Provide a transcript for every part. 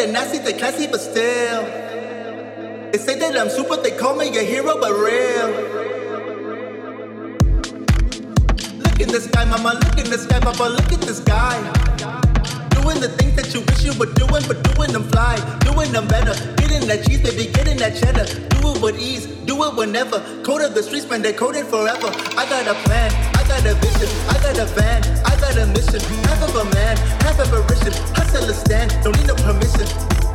They nasty, they classy, but still. They say that I'm super, they call me a hero, but real. Look in this guy, mama, look in this guy, papa, look at this guy. Doing the things that you wish you were doing, but doing them fly, doing them better. Getting that cheese, baby, getting that cheddar. Do it with ease, do it whenever. Code of the streets, man, they coded forever. I got a plan, I got a vision, I got a van. I Half of a man, half of a Russian. Hustle a stand, don't need no permission.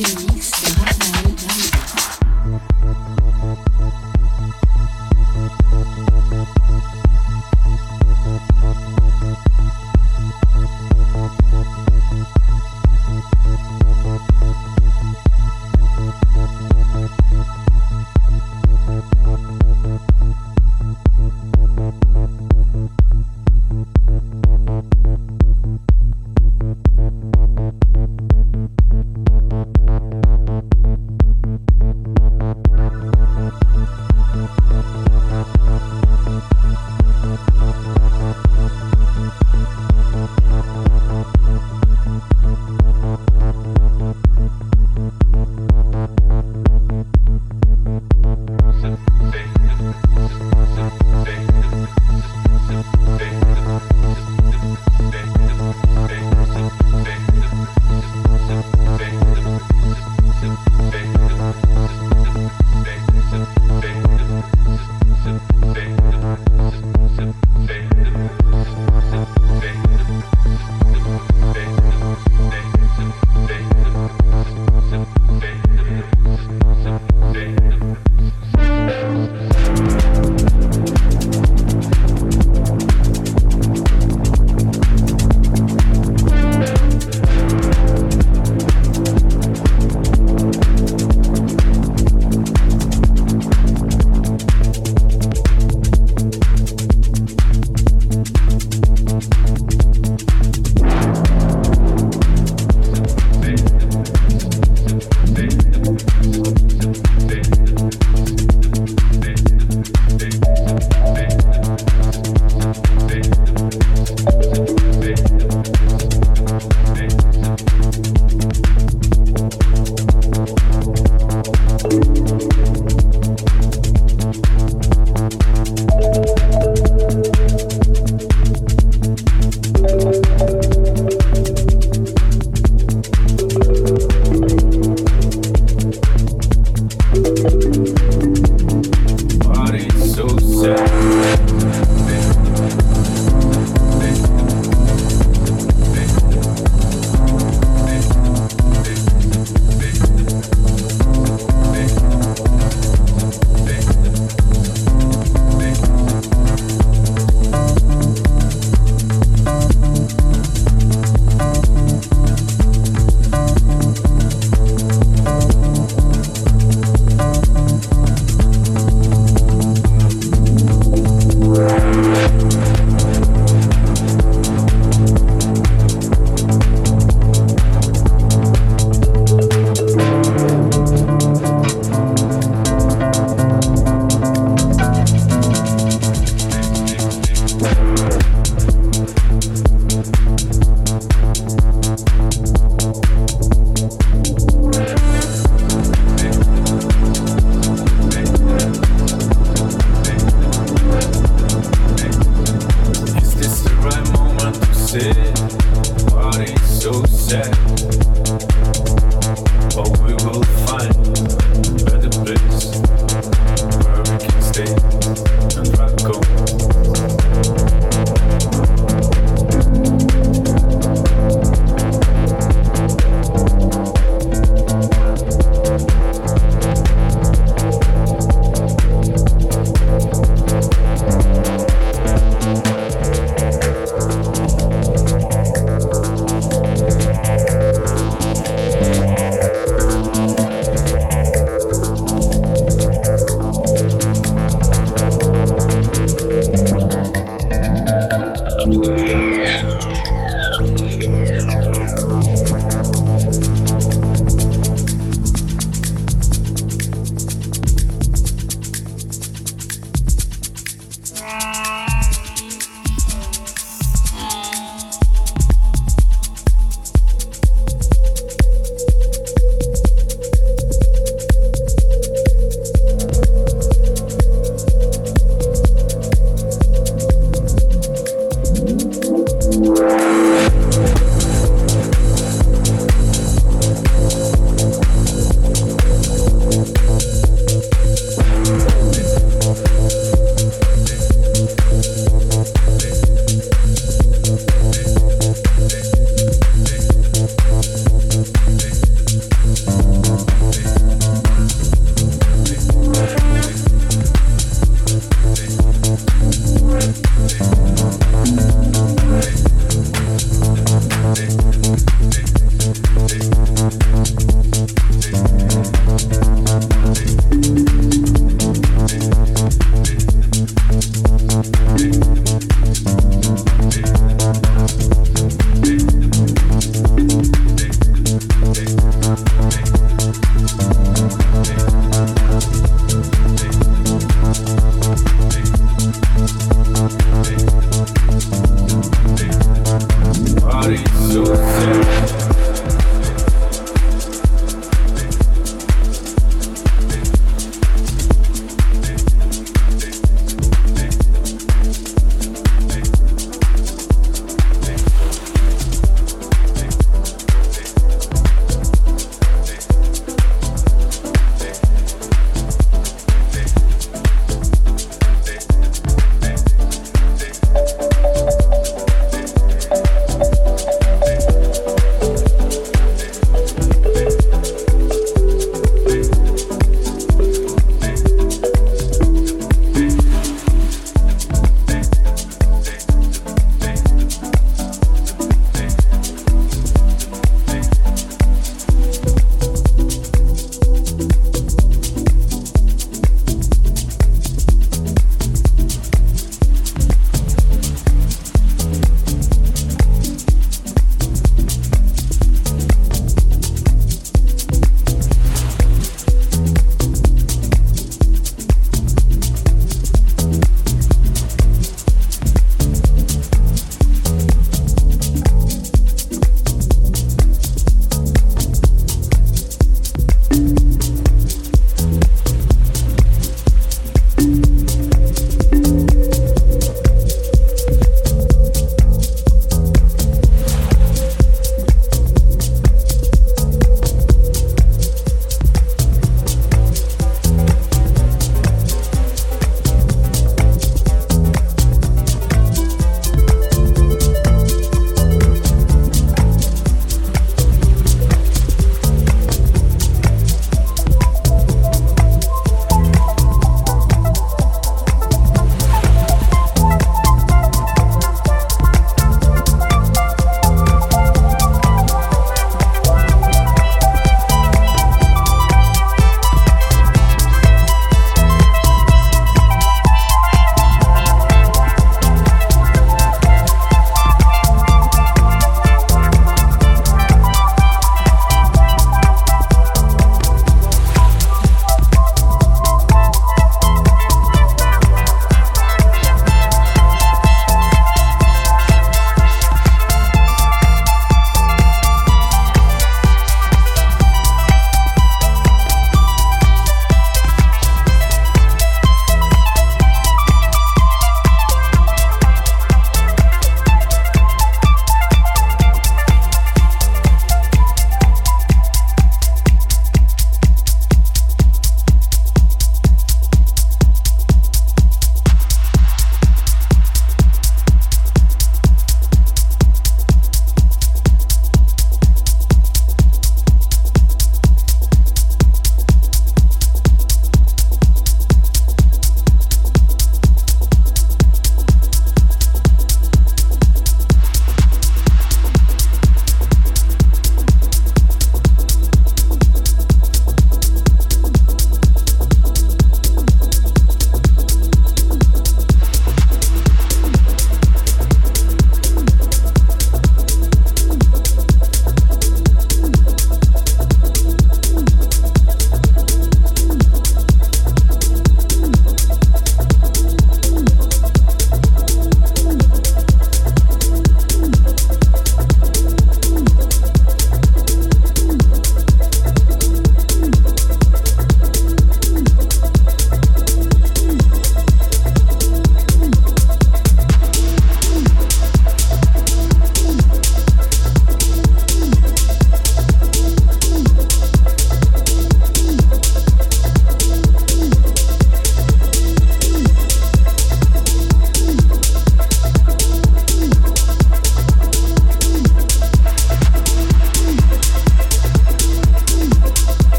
Émilie.